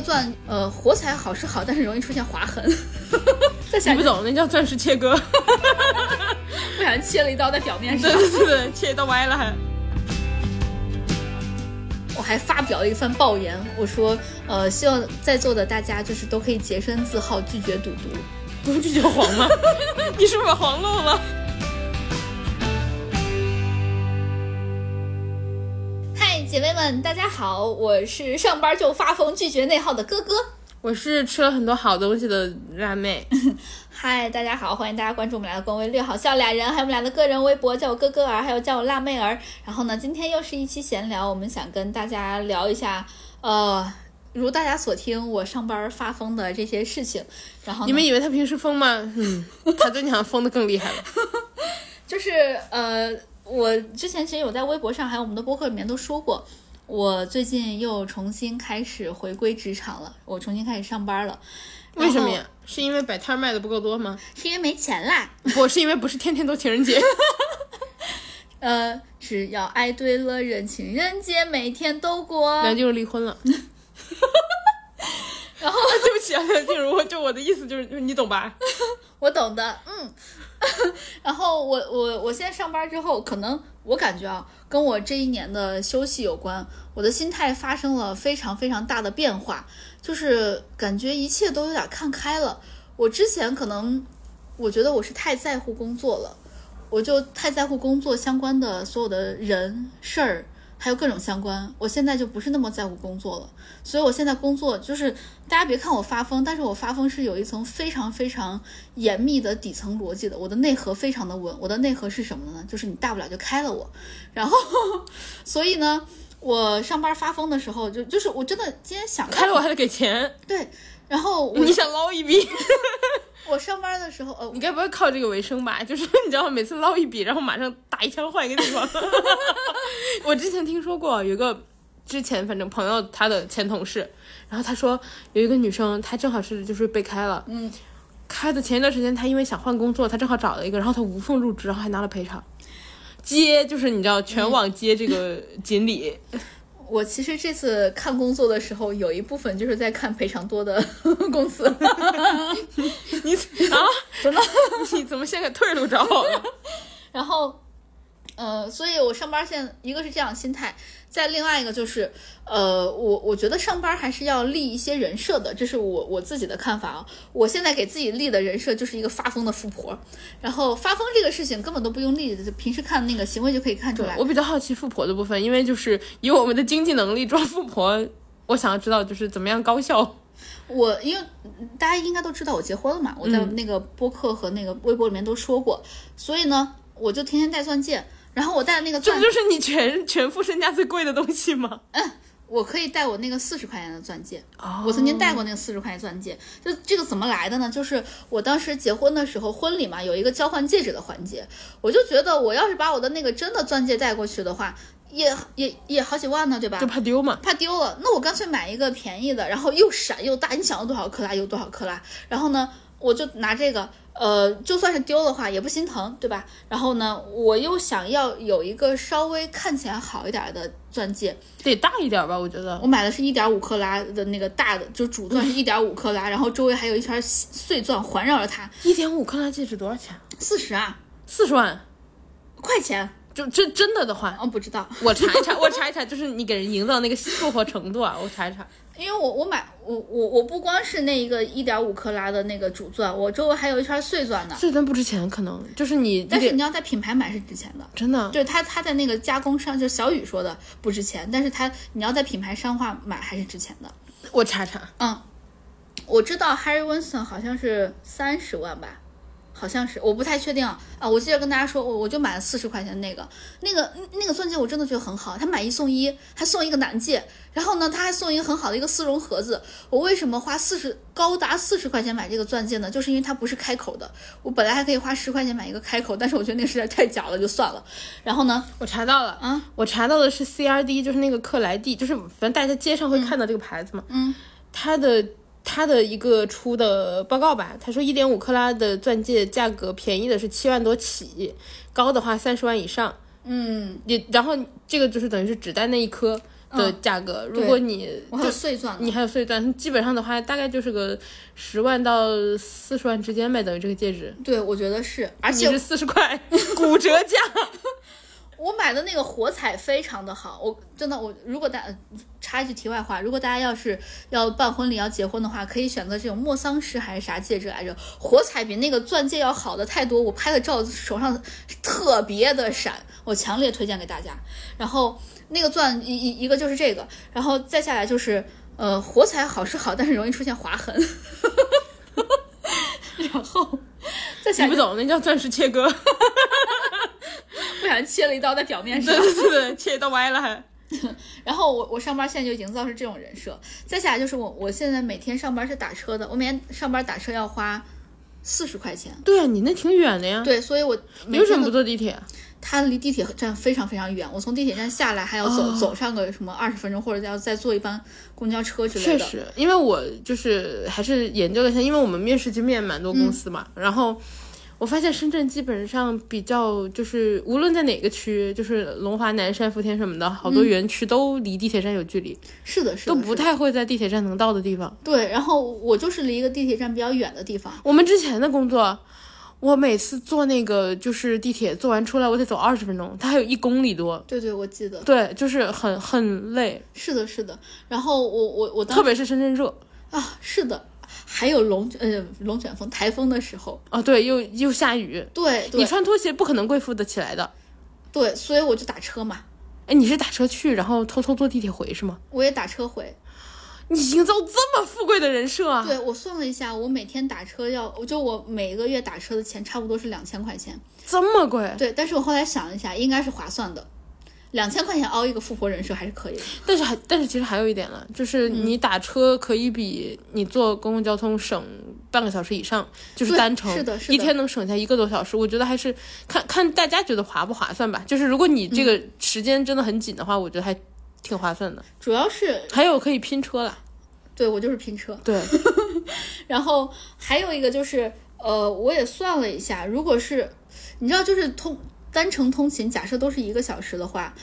个钻，呃，火彩好是好，但是容易出现划痕。在下你不懂，那叫钻石切割。不小心切了一刀在表面上对。对对，切到歪了还。我还发表了一番抱言，我说，呃，希望在座的大家就是都可以洁身自好，拒绝赌毒。不是拒绝黄吗？你是不是把黄漏了？妹们，大家好，我是上班就发疯、拒绝内耗的哥哥。我是吃了很多好东西的辣妹。嗨，大家好，欢迎大家关注我们俩的官微“略好笑俩人”，还有我们俩的个人微博，叫我哥哥儿，还有叫我辣妹儿。然后呢，今天又是一期闲聊，我们想跟大家聊一下，呃，如大家所听，我上班发疯的这些事情。然后你们以为他平时疯吗？嗯，他最近好像疯的更厉害了。就是呃，我之前其实有在微博上还有我们的播客里面都说过，我最近又重新开始回归职场了，我重新开始上班了。为什么呀？是因为摆摊卖的不够多吗？是因为没钱啦。不是因为不是天天都情人节。呃，只要爱对了人，情人节每天都过。梁静茹离婚了。然后对不起啊，梁静茹，就我的意思就是，就是你懂吧？我懂的，嗯。然后我我我现在上班之后，可能我感觉啊，跟我这一年的休息有关，我的心态发生了非常非常大的变化，就是感觉一切都有点看开了。我之前可能我觉得我是太在乎工作了，我就太在乎工作相关的所有的人事儿。还有各种相关，我现在就不是那么在乎工作了，所以我现在工作就是，大家别看我发疯，但是我发疯是有一层非常非常严密的底层逻辑的，我的内核非常的稳，我的内核是什么呢？就是你大不了就开了我，然后，所以呢，我上班发疯的时候，就就是我真的今天想开了我还得给钱，对，然后我你想捞一笔？我上班的时候，呃，你该不会靠这个为生吧？就是你知道，每次捞一笔，然后马上打一枪换一个地方。我之前听说过有一个之前反正朋友他的前同事，然后他说有一个女生，她正好是就是被开了，嗯，开的前一段时间她因为想换工作，她正好找了一个，然后她无缝入职，然后还拿了赔偿。接就是你知道全网接这个锦鲤，我其实这次看工作的时候，有一部分就是在看赔偿多的 公司。你啊，怎么？你怎么先给退路找好了？然后，呃，所以我上班现在一个是这样心态，再另外一个就是，呃，我我觉得上班还是要立一些人设的，这是我我自己的看法啊。我现在给自己立的人设就是一个发疯的富婆，然后发疯这个事情根本都不用立，平时看那个行为就可以看出来。我比较好奇富婆的部分，因为就是以我们的经济能力装富婆，我想要知道就是怎么样高效。我因为大家应该都知道我结婚了嘛，我在那个播客和那个微博里面都说过，所以呢，我就天天戴钻戒，然后我戴的那个钻这不，就是你全 全副身家最贵的东西吗？嗯我可以戴我那个四十块钱的钻戒，哦我曾经戴过那个四十块钱钻戒，就这个怎么来的呢？就是我当时结婚的时候，婚礼嘛有一个交换戒指的环节，我就觉得我要是把我的那个真的钻戒带过去的话，也也也好几万呢，对吧就？怕丢嘛。怕丢了，那我干脆买一个便宜的，然后又闪又大，你想要多少克拉有多少克拉，然后呢，我就拿这个，呃，就算是丢的话也不心疼，对吧？然后呢，我又想要有一个稍微看起来好一点的钻戒，得大一点吧，我觉得。我买的是一点五克拉的那个大的，就主钻是一点五克拉，然后周围还有一圈碎钻环绕着它，一点五克拉戒指多少钱？四十啊四十万。块钱，就真真的的话，哦不知道，我查一查，我查一查，就是你给人营造那个复活程度啊，我查一查。因为我我买我我我不光是那一个一点五克拉的那个主钻，我周围还有一圈碎钻呢。碎钻不值钱，可能就是你，但是你要在品牌买是值钱的，真的就是它它在那个加工商，就小雨说的不值钱，但是它你要在品牌商化买还是值钱的。我查查。嗯，我知道 Harry Winston 好像是三十万吧，好像是，我不太确定啊。啊我记得跟大家说，我我就买了四十块钱那个，那个那个钻戒我真的觉得很好，他买一送一，还送一个男戒，然后呢他还送一个很好的一个丝绒盒子。我为什么花四十高达四十块钱买这个钻戒呢？就是因为它不是开口的，我本来还可以花十块钱买一个开口，但是我觉得那个实在太假了，就算了。然后呢，我查到了啊，我查到的是 CRD，就是那个克莱蒂，就是反正大家街上会看到这个牌子嘛。嗯，它的它的一个出的报告吧，他说一点五克拉的钻戒价格便宜的是七万多起，高的话三十万以上。嗯，也然后这个就是等于是只戴那一颗，的价格。如果你我还有碎钻，你还有碎钻，基本上的话大概就是个十万到四十万之间呗，等于这个戒指。对，我觉得是，而且是四十块骨折价。我买的那个火彩非常的好，我真的我如果大插一句题外话，如果大家要是要办婚礼要结婚的话，可以选择这种莫桑石还是啥戒指来着？火彩比那个钻戒要好的太多，我拍的照手上特别的闪，我强烈推荐给大家。然后那个钻一一一个就是这个，然后再下来就是呃火彩好是好，但是容易出现划痕。然后再下你不懂，那叫钻石切割。不小心切了一刀在表面上对。对对，切到歪了还。然后我我上班现在就营造是这种人设，再下来就是我我现在每天上班是打车的，我每天上班打车要花四十块钱，对啊，你那挺远的呀。对，所以我为什么不坐地铁？它离地铁站非常非常远，我从地铁站下来还要走、哦走上个什么二十分钟，或者要再坐一班公交车之类的。确实，因为我就是还是研究了一下，因为我们面试就面蛮多公司嘛，然后我发现深圳基本上比较就是无论在哪个区，就是龙华、南山、福田什么的，好多园区都离地铁站有距离，是的，是的，都不太会在地铁站能到的地方。对。然后我就是离一个地铁站比较远的地方，我们之前的工作。我每次坐那个就是地铁，坐完出来我得走二十分钟，它还有一公里多，对对，我记得对，就是很很累，是的，是的。然后我我我当特别是深圳热啊，是的，还有龙呃龙卷风、台风的时候，啊，对，又又下雨，对对你穿拖鞋不可能贵妇的起来的。对，所以我就打车嘛，哎，你是打车去，然后偷偷坐地铁回是吗？我也打车回。你营造这么富贵的人设啊？对我算了一下，我每天打车要，我就我每个月打车的钱差不多是两千块钱。这么贵？对，但是我后来想了一下，应该是划算的，两千块钱凹一个富婆人设还是可以的。但是还但是其实还有一点了，就是嗯你打车可以比你坐公共交通省半个小时以上，就是单程，是的是的一天能省下一个多小时。我觉得还是看看大家觉得划不划算吧。就是如果你这嗯个时间真的很紧的话，我觉得还挺划算的。主要是还有可以拼车啦，对我就是拼车，对，然后还有一个就是，呃，我也算了一下，如果是你知道，就是通单程通勤，假设都是一个小时的话，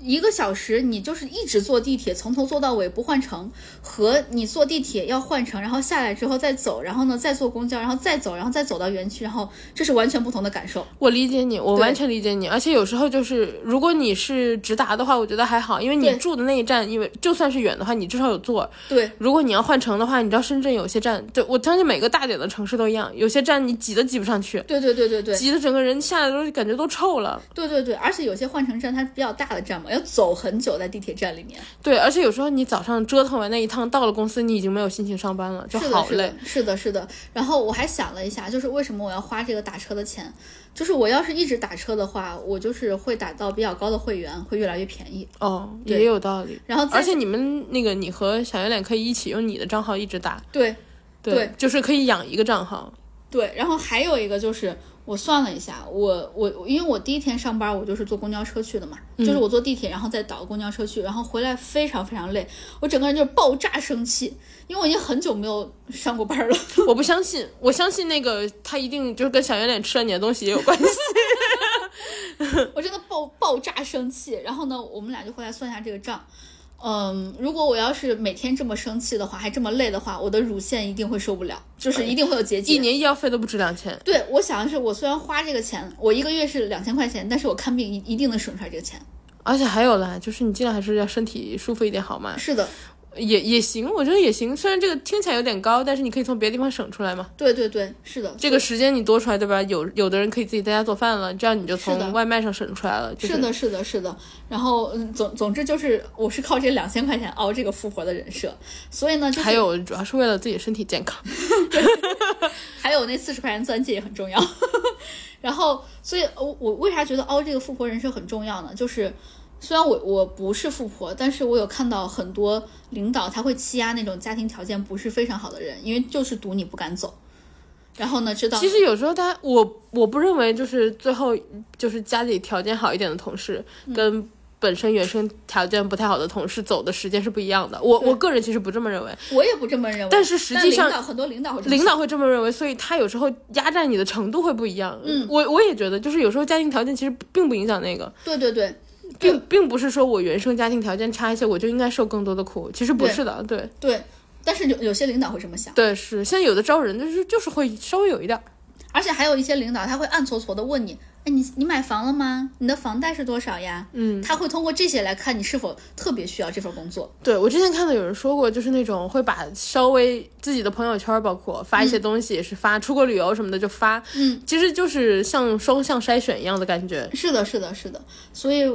一个小时你就是一直坐地铁，从头坐到尾不换乘，和你坐地铁要换乘，然后下来之后再走，然后呢再坐公交，然后再走，然后再走到园区，然后这是完全不同的感受。我理解你，我完全理解你。而且有时候就是，如果你是直达的话，我觉得还好，因为你住的那一站，因为就算是远的话，你至少有座。对，如果你要换乘的话，你知道深圳有些站，对我相信每个大点的城市都一样，有些站你挤都挤不上去，对对对对对挤的整个人下来都感觉都臭了。对对对，而且有些换乘站它比较大的站嘛，要走很久在地铁站里面。对，而且有时候你早上折腾完那一趟，到了公司你已经没有心情上班了，就，好累是的。，是的，是的。然后我还想了一下，就是为什么我要花这个打车的钱？就是我要是一直打车的话，我就是会打到比较高的会员，会越来越便宜。哦，也有道理。然后而且你们那个，你和小圆脸可以一起用你的账号一直打，对对，对就是可以养一个账号。对，然后还有一个就是。我算了一下，我我因为我第一天上班，我就是坐公交车去的嘛，嗯就是我坐地铁，然后再倒公交车去，然后回来非常非常累，我整个人就是爆炸生气，因为我已经很久没有上过班了。我不相信，我相信那个他一定就是跟小圆脸吃了你的东西也有关系。我真的爆爆炸生气。然后呢，我们俩就回来算一下这个账。嗯，如果我要是每天这么生气的话，还这么累的话，我的乳腺一定会受不了，就是一定会有结节一。年医药费都不止两千，对，我想的是，我虽然花这个钱，我一个月是两千块钱，但是我看病一一定能省出来这个钱。而且还有啦，就是你尽量还是要身体舒服一点好吗？是的，也也行，我觉得也行。虽然这个听起来有点高，但是你可以从别的地方省出来嘛。对对对，是的，这个时间你多出来，对吧？有有的人可以自己在家做饭了，这样你就从外卖上省出来了。就是的，是的，是的。然后，嗯，总总之就是，我是靠这两千块钱熬这个富婆的人设，所以呢，就是还有主要是为了自己身体健康。还有那四十块钱钻戒也很重要。然后，所以我我为啥觉得凹这个富婆人设很重要呢？就是虽然我我不是富婆，但是我有看到很多领导他会欺压那种家庭条件不是非常好的人，因为就是赌你不敢走。然后呢，知道其实有时候他，我我不认为就是最后就是家里条件好一点的同事嗯跟。本身原生条件不太好的同事走的时间是不一样的，我我个人其实不这么认为，我也不这么认为，但是实际上领导很多领导会领导会这么认为，所以他有时候压榨你的程度会不一样。嗯，我我也觉得，就是有时候家庭条件其实并不影响那个，对对对，并并不是说我原生家庭条件差一些，我就应该受更多的苦。其实不是的，对对，但是有有些领导会这么想，对是。现在有的招人就是就是会稍微有一点儿，而且还有一些领导他会暗搓搓的问你，哎，你你买房了吗？你的房贷是多少呀？嗯，他会通过这些来看你是否特别需要这份工作。对我之前看到有人说过，就是那种会把稍微自己的朋友圈，包括发一些东西，也是发出国旅游什么的就发，嗯，其实就是像双向筛选一样的感觉。是的，是的，是的。所以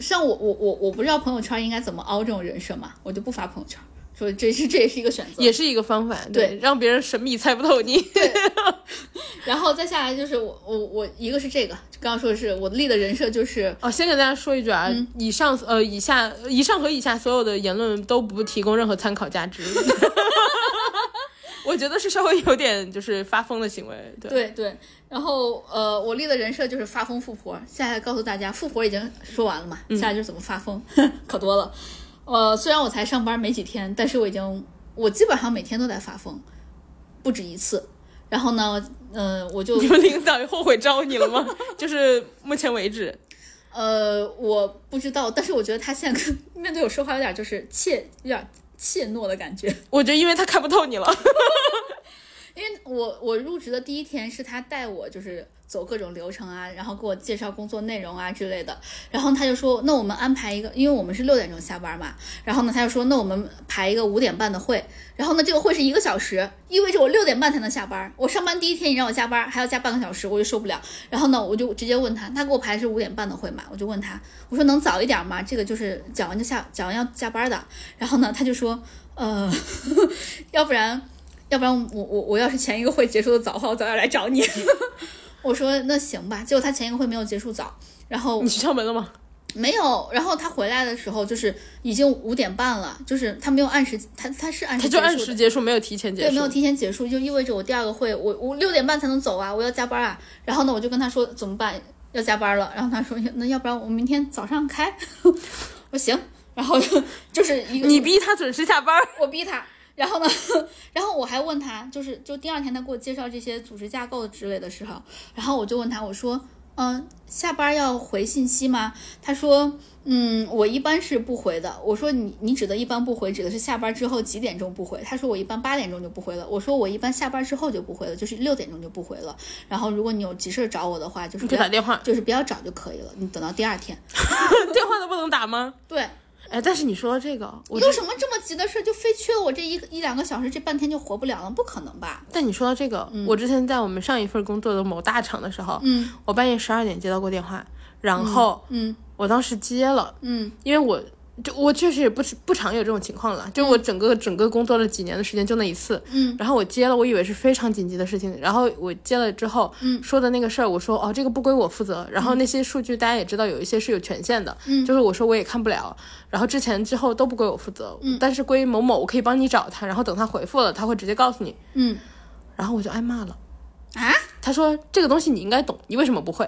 像我我我我不知道朋友圈应该怎么凹这种人设嘛，我就不发朋友圈。所以这是这也是一个选择，也是一个方法，对，让别人神秘猜不透你。对，然后再下来就是我我我一个是这个，刚刚说的是我立的人设就是哦，先给大家说一句啊，以上呃以下以上和以下所有的言论都不提供任何参考价值。我觉得是稍微有点就是发疯的行为，对对对。然后呃，我立的人设就是发疯富婆。现在告诉大家，富婆已经说完了嘛，现在就是怎么发疯，可多了。呃，虽然我才上班没几天，但是我已经我基本上每天都在发疯，不止一次。然后呢，嗯、我就你们领导后悔招你了吗？就是目前为止，呃，我不知道，但是我觉得他现在跟面对我说话有点就是怯，有点怯懦的感觉。我觉得因为他看不透你了。因为我我入职的第一天是他带我就是走各种流程啊，然后给我介绍工作内容啊之类的，然后他就说那我们安排一个，因为我们是六点钟下班嘛，然后呢他就说那我们排一个五点半的会，然后呢这个会是一个小时，意味着我六点半才能下班，我上班第一天你让我加班还要加半个小时，我就受不了，然后呢我就直接问他，他给我排的是五点半的会嘛，我就问他，我说能早一点吗？这个就是讲完就下，讲完要加班的，然后呢他就说呃，要不然。要不然我我我要是前一个会结束的早的话，我早点来找你。我说那行吧，结果他前一个会没有结束早，然后你去敲门了吗？没有，然后他回来的时候就是已经五点半了，就是他没有按时，他他是按时他就按时结束，没有提前结束对，束。没有提前结束，就意味着我第二个会我我六点半才能走啊，我要加班啊。然后呢，我就跟他说怎么办，要加班了。然后他说那要不然我明天早上开，我说行。然后就就是一个你逼他准时下班。我逼他，然后呢，然后我还问他，就是就第二天他给我介绍这些组织架构之类的时候，然后我就问他，我说，嗯、下班要回信息吗？他说，嗯，我一般是不回的。我说你你指的一般不回，指的是下班之后几点钟不回？他说我一般八点钟就不回了。我说我一般下班之后就不回了，就是六点钟就不回了。然后如果你有急事找我的话，就是不打电话，就是不要找就可以了，你等到第二天。电话都不能打吗？对，哎，但是你说到这个，我有什么这么急的事，就非缺了我这一一两个小时，这半天就活不了了？不可能吧？但你说到这个，我之前在我们上一份工作的某大厂的时候，嗯我半夜十二点接到过电话，然后嗯我当时接了，嗯因为我就我确实也不是不常有这种情况了，就我整个整个工作了几年的时间就那一次，嗯，然后我接了，我以为是非常紧急的事情，然后我接了之后，嗯，说的那个事儿，我说哦这个不归我负责，然后那些数据大家也知道有一些是有权限的，嗯。就是我说我也看不了，然后之前之后都不归我负责，嗯。但是归某某，我可以帮你找他，然后等他回复了，他会直接告诉你，嗯。然后我就挨骂了，啊，他说这个东西你应该懂，你为什么不会？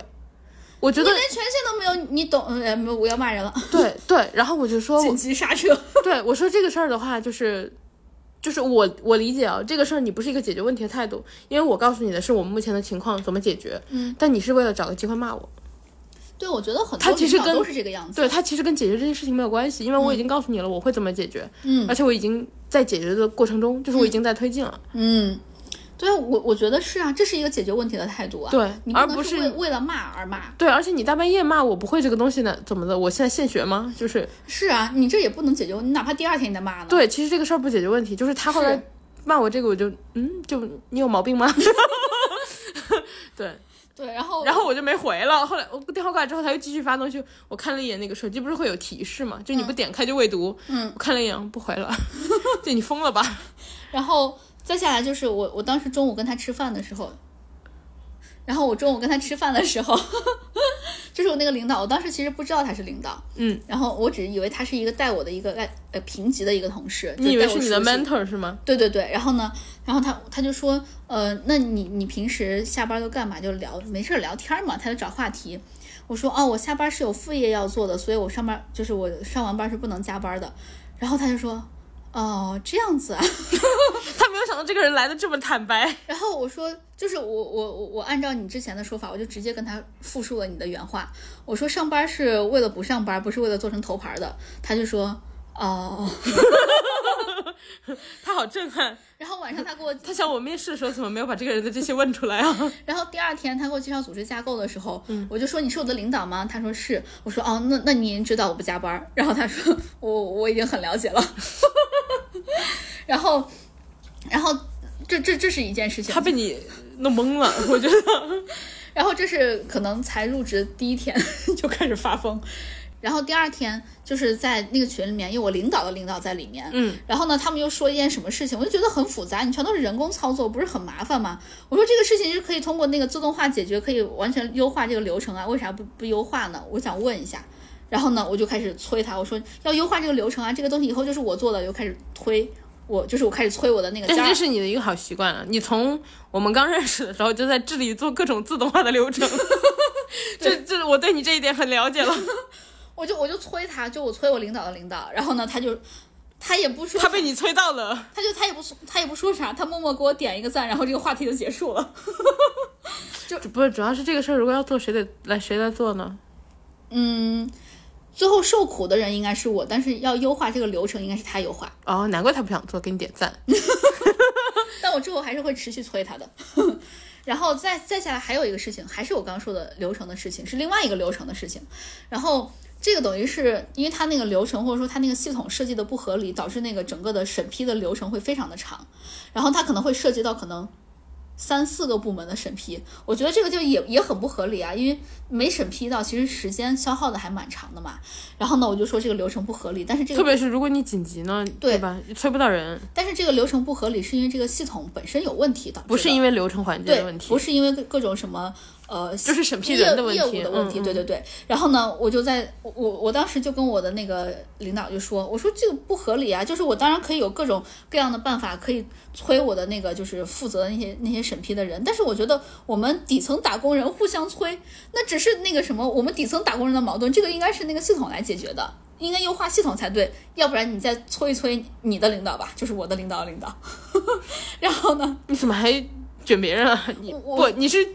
我觉得你连权限都没有，你懂？呃，没有，我要骂人了，对对，然后我就说我 紧急刹车。对我说这个事儿的话，就是，就是我我理解啊，这个事儿你不是一个解决问题的态度，因为我告诉你的是我们目前的情况怎么解决，嗯，但你是为了找个机会骂我，对，我觉得很他其实都是这个样子。对他其实跟解决这件事情没有关系，因为我已经告诉你了我会怎么解决，嗯。而且我已经在解决的过程中，就是我已经在推进了，嗯，对啊，我我觉得是啊，这是一个解决问题的态度啊。对你而不是为为了骂而骂。对，而且你大半夜骂我不会这个东西呢，怎么的？我现在现学吗？就是是啊，你这也不能解决，你哪怕第二天你再骂呢。对，其实这个事儿不解决问题，就是他后来骂我这个，我就嗯，就你有毛病吗？对。对，然后然后我就没回了。后来我电话挂了之后，他又继续发东西。我看了一眼那个手机，不是会有提示嘛？就你不点开就未读。嗯，我看了一眼，不回了。对你疯了吧？然后再下来就是我，我当时中午跟他吃饭的时候，然后我中午跟他吃饭的时候，就是我那个领导，我当时其实不知道他是领导，嗯，然后我只以为他是一个带我的一个来呃评级的一个同事，你以为是你的 mentor 是吗？对对对，然后呢，然后他他就说，呃，那你你平时下班都干嘛？就聊没事儿聊天嘛，他就找话题。我说哦，我下班是有副业要做的，所以我上班就是我上完班是不能加班的。然后他就说，哦，这样子啊。他没有想到这个人来的这么坦白。然后我说，就是我我我我按照你之前的说法，我就直接跟他复述了你的原话。我说上班是为了不上班，不是为了做成头牌的。他就说，哦。他好震撼。然后晚上他给我，他想我面试的时候怎么没有把这个人的这些问出来啊？然后第二天他给我介绍组织架构的时候，我就说你是我的领导吗？他说是。我说哦，那那您知道我不加班。然后他说我我已经很了解了。然后，然后这这这是一件事情。他被你弄懵了，我觉得。然后这是可能才入职第一天就开始发疯。然后第二天就是在那个群里面，因为我领导的领导在里面，嗯，然后呢，他们又说一件什么事情，我就觉得很复杂，你全都是人工操作，不是很麻烦吗？我说这个事情是可以通过那个自动化解决，可以完全优化这个流程啊，为啥不不优化呢？我想问一下。然后呢，我就开始催他，我说要优化这个流程啊，这个东西以后就是我做的，又开始推我，就是我开始催我的那个。但是这是你的一个好习惯了，你从我们刚认识的时候就在这里做各种自动化的流程，这这我对你这一点很了解了。我就我就催他，就我催我领导的领导，然后呢，他就他也不说，他被你催到了，他就他也不他也不说啥，他默默给我点一个赞，然后这个话题就结束了。就不是，主要是这个事儿，如果要做，谁得来谁来做呢？嗯，最后受苦的人应该是我，但是要优化这个流程，应该是他优化。哦，难怪他不想做，给你点赞。但我之后还是会持续催他的。然后再再下来还有一个事情，还是我刚刚说的流程的事情，是另外一个流程的事情，然后。这个等于是因为它那个流程或者说它那个系统设计的不合理，导致那个整个的审批的流程会非常的长，然后它可能会涉及到可能。三四个部门的审批，我觉得这个就也也很不合理啊，因为没审批到，其实时间消耗的还蛮长的嘛。然后呢，我就说这个流程不合理，但是这个特别是如果你紧急呢，对吧？催不到人。但是这个流程不合理，是因为这个系统本身有问题的，不是因为流程环节的问题，不是因为各种什么呃，就是审批人的问题，业务的问题。对对对。然后呢，我就在我我当时就跟我的那个领导就说，我说这个不合理啊，就是我当然可以有各种各样的办法可以。催我的那个就是负责那些那些审批的人，但是我觉得我们底层打工人互相催，那只是那个什么，我们底层打工人的矛盾，这个应该是那个系统来解决的，应该优化系统才对，要不然你再催一催你的领导吧，就是我的领导领导，然后呢？你怎么还卷别人啊？你不，你是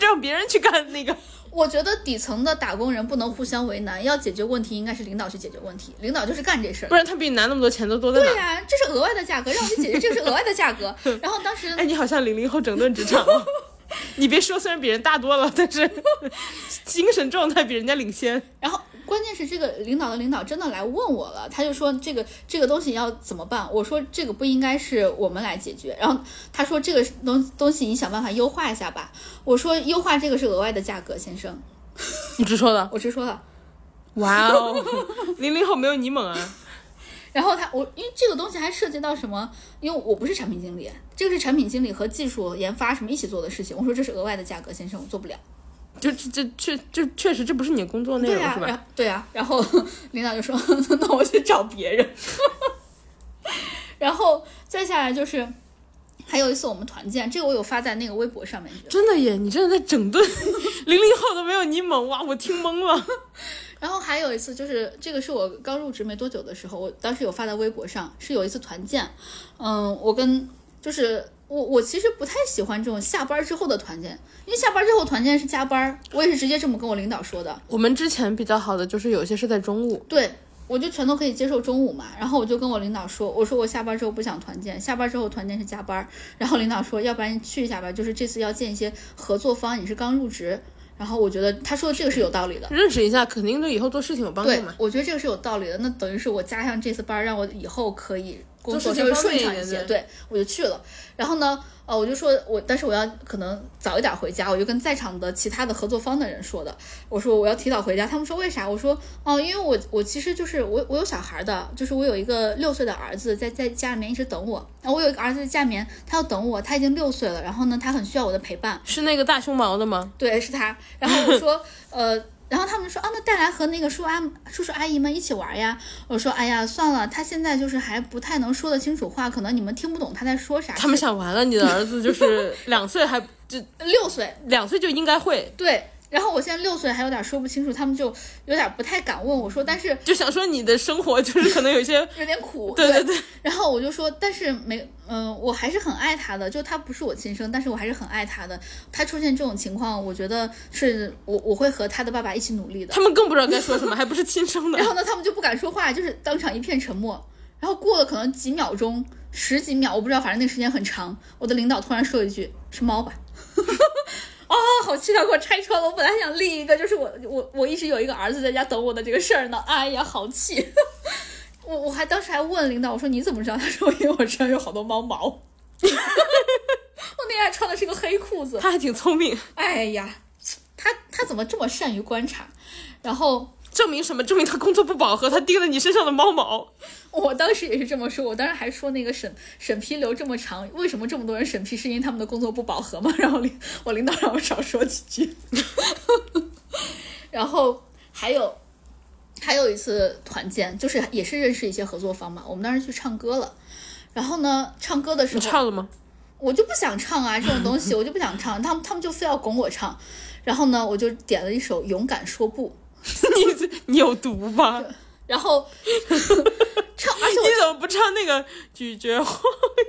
让别人去干那个？我觉得底层的打工人不能互相为难，要解决问题应该是领导去解决问题，领导就是干这事儿，不然他比你拿那么多钱都多在哪？对呀，这是额外的价格，让我去解决，这个是额外的价格。然后当时，哎，你好像零零后整顿职场。你别说，虽然比人大多了，但是精神状态比人家领先。然后关键是这个领导的领导真的来问我了，他就说这个这个东西要怎么办？我说这个不应该是我们来解决。然后他说这个东东西你想办法优化一下吧。我说优化这个是额外的价格，先生。你直说的？我直说的。哇哦，零零后没有你猛啊。然后他我因为这个东西还涉及到什么？因为我不是产品经理，这个是产品经理和技术研发什么一起做的事情。我说这是额外的价格，先生，我做不了。就这这确就确实这不是你工作内容是吧？对啊，然后 领导就说 那我去找别人。然后再下来就是还有一次我们团建，这个我有发在那个微博上面。真的耶，你真的在整顿零零后都没有你猛哇！我听懵了。然后还有一次，就是这个是我刚入职没多久的时候，我当时有发在微博上，是有一次团建，嗯，我跟就是我我其实不太喜欢这种下班之后的团建，因为下班之后团建是加班，我也是直接这么跟我领导说的。我们之前比较好的就是有些是在中午，对我就全都可以接受中午嘛，然后我就跟我领导说，我说我下班之后不想团建，下班之后团建是加班，然后领导说，要不然去一下吧，就是这次要见一些合作方，你是刚入职。然后我觉得他说的这个是有道理的，认识一下肯定对以后做事情有帮助嘛。对，我觉得这个是有道理的。那等于是我加上这次班，让我以后可以工作稍微顺畅一些。对，我就去了。然后呢？呃，我就说，我但是我要可能早一点回家，我就跟在场的其他的合作方的人说的。我说我要提早回家，他们说为啥？我说哦，因为我我其实就是我我有小孩的，就是我有一个六岁的儿子在在家里面一直等我。然后我有一个儿子在家里面，他要等我，他已经六岁了，然后呢，他很需要我的陪伴。是那个大胸毛的吗？对，是他。然后我说呃。然后他们说啊，那带来和那个叔阿叔叔阿姨们一起玩呀。我说，哎呀，算了，他现在就是还不太能说得清楚话，可能你们听不懂他在说啥。他们想完了，你的儿子就是 两岁还就六岁，两岁就应该会。对，然后我现在六岁还有点说不清楚，他们就有点不太敢问我说，但是就想说你的生活就是可能有些 有点苦。对对对。然后后我就说，但是没，嗯、我还是很爱他的，就他不是我亲生，但是我还是很爱他的。他出现这种情况，我觉得是我我会和他的爸爸一起努力的。他们更不知道该说什么，还不是亲生的然。后呢，他们就不敢说话，就是当场一片沉默。然后过了可能几秒钟，十几秒，我不知道，反正那个时间很长。我的领导突然说一句：“是猫吧？” 啊、好气他给我拆穿了！我本来想立一个，就是我我我一直有一个儿子在家等我的这个事儿呢。哎呀，好气！我我还当时还问领导，我说你怎么知道？他说因为我身上有好多猫毛。我那天还穿的是个黑裤子。他还挺聪明，哎呀，他他怎么这么善于观察？然后证明什么？证明他工作不饱和，他盯了你身上的猫毛。我当时也是这么说，我当时还说那个审审批流这么长，为什么这么多人审批？是因为他们的工作不饱和吗？然后领我领导让我少说几句。然后还有还有一次团建，就是也是认识一些合作方嘛，我们当时去唱歌了。然后呢，唱歌的时候你唱了吗？我就不想唱啊，这种东西我就不想唱，他们他们就非要拱我唱。然后呢，我就点了一首《勇敢说不》，你你有毒吧？然后唱，而且我 你怎么不唱那个拒绝黄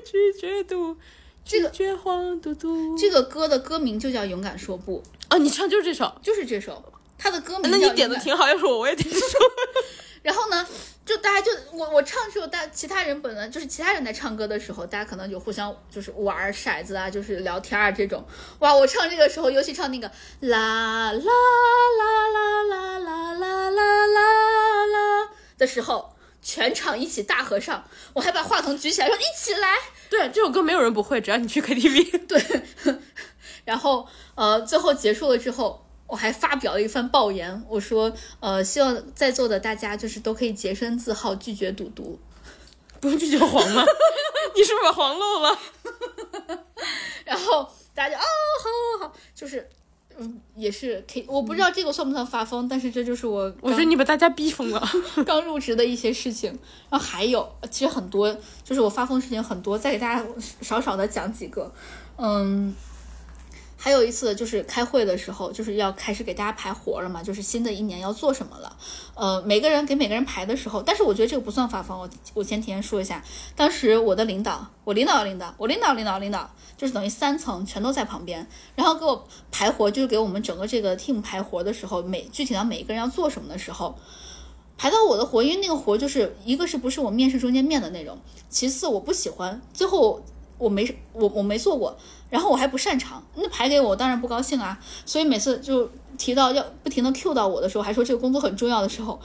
拒绝毒？这个拒绝黄嘟嘟。这个歌的歌名就叫《勇敢说不》。啊，你唱就是这首。就是这首，它的歌名那你点的挺好，要是我我也点这首。然后呢，就大家就我我唱的时候，大其他人本来就是其他人在唱歌的时候，大家可能就互相就是玩骰子啊，就是聊天啊这种。哇，我唱这个时候，尤其唱那个啦啦啦啦啦啦啦啦啦啦的时候，全场一起大合唱，我还把话筒举起来说一起来。对，这首歌没有人不会，只要你去 KTV。对，然后呃，最后结束了之后，我还发表了一番抱言，我说呃，希望在座的大家就是都可以洁身自好，拒绝赌毒。不用拒绝黄吗？你是不是把黄漏了？然后大家就哦，好好好，就是嗯，也是可以，我不知道这个算不算发疯，但是这就是我我觉得你把大家逼疯了。刚入职的一些事情。然后还有，其实很多，就是我发疯事情很多，再给大家少少的讲几个。嗯，还有一次就是开会的时候，就是要开始给大家排活了嘛，就是新的一年要做什么了。呃，每个人给每个人排的时候，但是我觉得这个不算发疯。我我先提前说一下，当时我的领导，我领导领导，我领导领导领导，就是等于三层全都在旁边，然后给我排活，就是给我们整个这个 team 排活的时候，每具体到每一个人要做什么的时候。排到我的活，因为那个活就是一个是不是我面试中间面的内容，其次我不喜欢，最后我没我我没做过，然后我还不擅长，那排给我当然不高兴啊，所以每次就提到要不停的 Q 到我的时候，还说这个工作很重要的时候，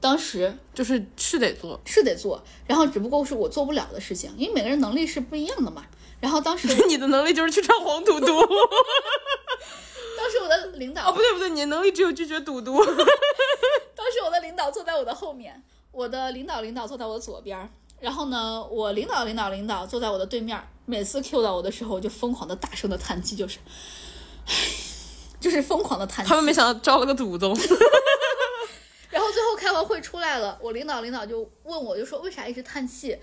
当时就是是得做，是得做，然后只不过是我做不了的事情，因为每个人能力是不一样的嘛。然后当时 你的能力就是去唱黄赌毒。当时我的领导哦，不对不对，你的能力只有拒绝赌毒。当时我的领导坐在我的后面，我的领导领导坐在我的左边，然后呢，我领导领导领导坐在我的对面儿。每次 Q 到我的时候，我就疯狂的大声的叹气，就是，唉，就是疯狂的叹气。他们没想到招了个赌宗。然后最后开完会出来了，我领导领导就问我，就说为啥一直叹气？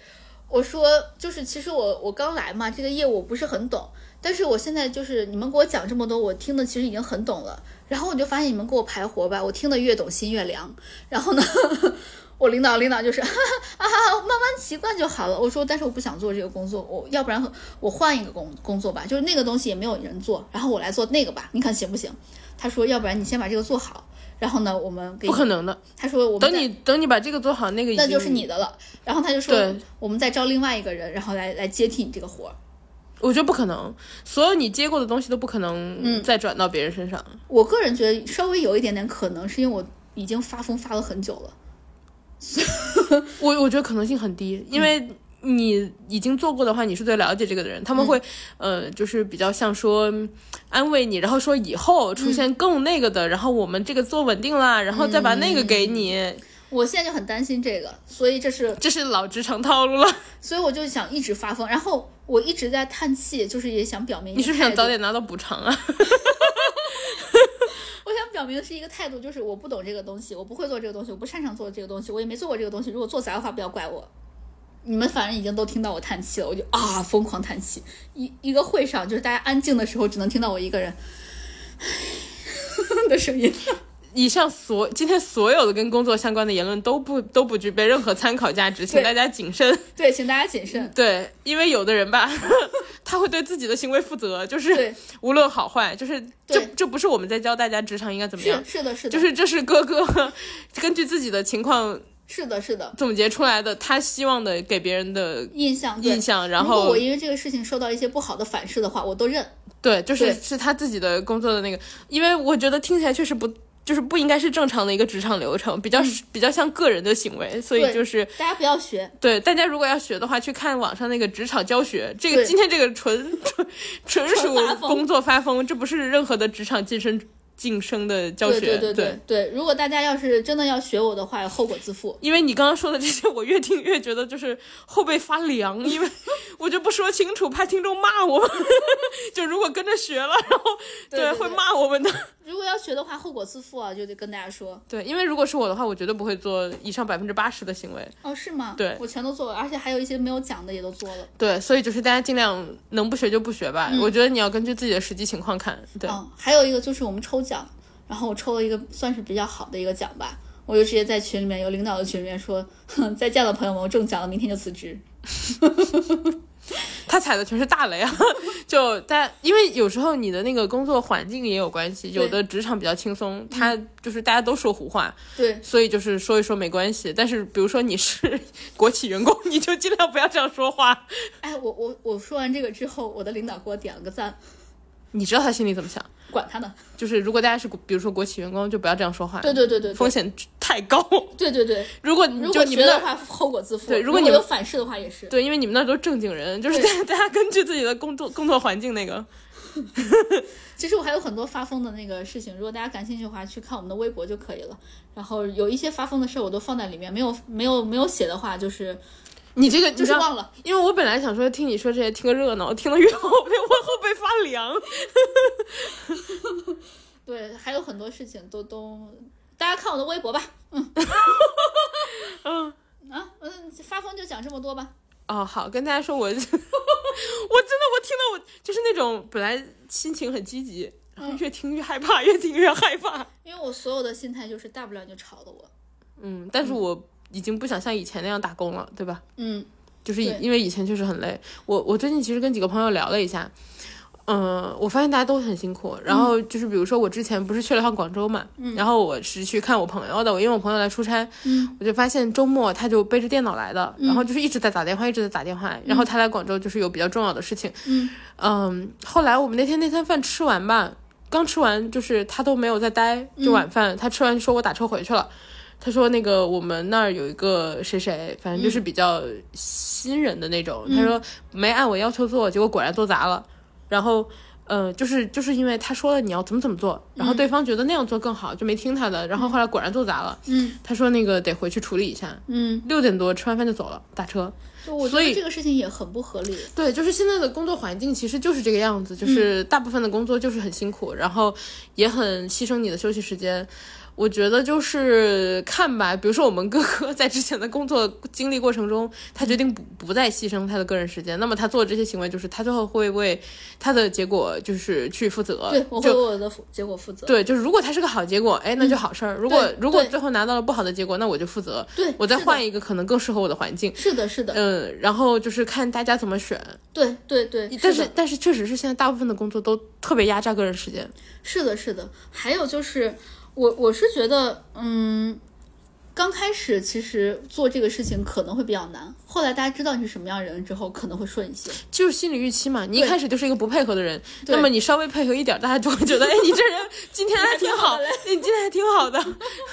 我说就是其实我我刚来嘛，这个业务我不是很懂，但是我现在就是你们给我讲这么多，我听的其实已经很懂了。然后我就发现你们给我排活吧，我听得越懂心越凉。然后呢，我领导领导就是哈哈 啊，慢慢习惯就好了。我说但是我不想做这个工作，我要不然我换一个工工作吧，就是那个东西也没有人做，然后我来做那个吧，你看行不行？他说要不然你先把这个做好。然后呢，我们给不可能的。他说我们等你等你把这个做好，那个那就是你的了。然后他就说对，我们再招另外一个人，然后来来接替你这个活儿。我觉得不可能，所有你接过的东西都不可能再转到别人身上。我个人觉得稍微有一点点可能，是因为我已经发疯发了很久了。我我觉得可能性很低，因为你已经做过的话，你是最了解这个的人，他们会、呃，就是比较像说安慰你，然后说以后出现更那个的，然后我们这个做稳定啦，然后再把那个给你，我现在就很担心这个，所以这是，这是老职场套路了。所以我就想一直发疯，然后我一直在叹气，就是也想表明你是不是想早点拿到补偿啊？我想表明的是一个态度，就是我不懂这个东西，我不会做这个东西，我不擅长做这个东西，我也没做过这个东西。如果做砸的话，不要怪我。你们反正已经都听到我叹气了，我就啊疯狂叹气。一一个会上，就是大家安静的时候，只能听到我一个人 的声音。以上所今天所有的跟工作相关的言论都不都不具备任何参考价值，请大家谨慎。对，请大家谨慎。对，因为有的人吧，他会对自己的行为负责，就是，无论好坏，就是这这不是我们在教大家职场应该怎么样是，是的，是的，就是这是哥哥 根据自己的情况是的，是的。总结出来的，他希望的给别人的印象，印象，然如果后我因为这个事情受到一些不好的反噬的话，我都认。对，就是是他自己的工作的那个，因为我觉得听起来确实不。就是不应该是正常的一个职场流程，比较、比较像个人的行为，所以就是大家不要学。对大家如果要学的话，去看网上那个职场教学。这个今天这个纯纯纯属工作发疯，这不是任何的职场晋升晋升的教学。对对对对对，如果大家要是真的要学我的话，后果自负。因为你刚刚说的这些，我越听越觉得就是后背发凉，因为 我就不说清楚，怕听众骂我们。就如果跟着学了，然后对会骂我们的。如果要学的话，后果自负啊，就得跟大家说。对，因为如果是我的话，我绝对不会做以上百分之八十的行为。哦，是吗？对我全都做了，而且还有一些没有讲的也都做了。对，所以就是大家尽量能不学就不学吧。我觉得你要根据自己的实际情况看。对，嗯，还有一个就是我们抽奖，然后我抽了一个算是比较好的一个奖吧，我就直接在群里面有领导的群里面说，哼，再见了朋友们，我中奖了，明天就辞职。他踩的全是大雷啊！就大家，因为有时候你的那个工作环境也有关系，有的职场比较轻松，他就是大家都说胡话，对，所以就是说一说没关系。但是比如说你是 国企员工，你就尽量不要这样说话。哎，我我我说完这个之后，我的领导给我点了个赞，你知道他心里怎么想？管他呢。就是如果大家是比如说国企员工，就不要这样说话，对对对对对风险太高。对对对，如果你如果就你们的话，后果自负。对如果你们有反噬的话，也是。对，因为你们那都是正经人，就是大家 大家根据自己的工作工作环境那个。其实我还有很多发疯的那个事情，如果大家感兴趣的话，去看我们的微博就可以了。然后有一些发疯的事儿我都放在里面，没有没有没有写的话，就是你这个就是忘了。因为我本来想说听你说这些听个热闹，听了越后背我后背发凉。对，还有很多事情都都，大家看我的微博吧。嗯 嗯啊嗯，发疯就讲这么多吧。哦，好，跟大家说我，我真的我听到我就是那种本来心情很积极，然后越听越害怕，越听越害怕。因为我所有的心态就是大不了你就吵了我。嗯，但是我已经不想像以前那样打工了，对吧？嗯就是因为以前确实很累。我我最近其实跟几个朋友聊了一下，嗯、我发现大家都很辛苦。然后就是比如说我之前不是去了趟广州嘛，然后我是去看我朋友的，我因为我朋友来出差，嗯我就发现周末他就背着电脑来的，然后就是一直在打电话，一直在打电话。然后他来广州就是有比较重要的事情，嗯嗯，后来我们那天那餐饭吃完吧，刚吃完就是他都没有再待，就晚饭、他吃完就说我打车回去了。他说那个我们那儿有一个谁谁，反正就是比较新人的那种。他说没按我要求做，结果果然做砸了。然后呃，就是就是因为他说了你要怎么怎么做，然后对方觉得那样做更好，就没听他的。然后后来果然做砸了。嗯他说那个得回去处理一下。嗯，六点多吃完饭就走了，打车。我觉所以得这个事情也很不合理。对，就是现在的工作环境其实就是这个样子，就是大部分的工作就是很辛苦，然后也很牺牲你的休息时间。我觉得就是看吧，比如说我们哥哥在之前的工作经历过程中，他决定不不再牺牲他的个人时间，那么他做的这些行为，就是他最后会为他的结果就是去负责。对，我会为我的结果负责。对，就是如果他是个好结果，哎，那就好事儿；如果如果最后拿到了不好的结果，那我就负责，对，我再换一个可能更适合我的环境。是的，是的，嗯，然后就是看大家怎么选。对对对，但是是但是确实是现在大部分的工作都特别压榨个人时间。是的，是的。还有就是，我我是觉得，嗯，刚开始其实做这个事情可能会比较难，后来大家知道你是什么样的人之后，可能会顺一些。就是心理预期嘛，你一开始就是一个不配合的人，那么你稍微配合一点，大家就会觉得，哎，你这人今天还挺好，哎你今天还挺好的。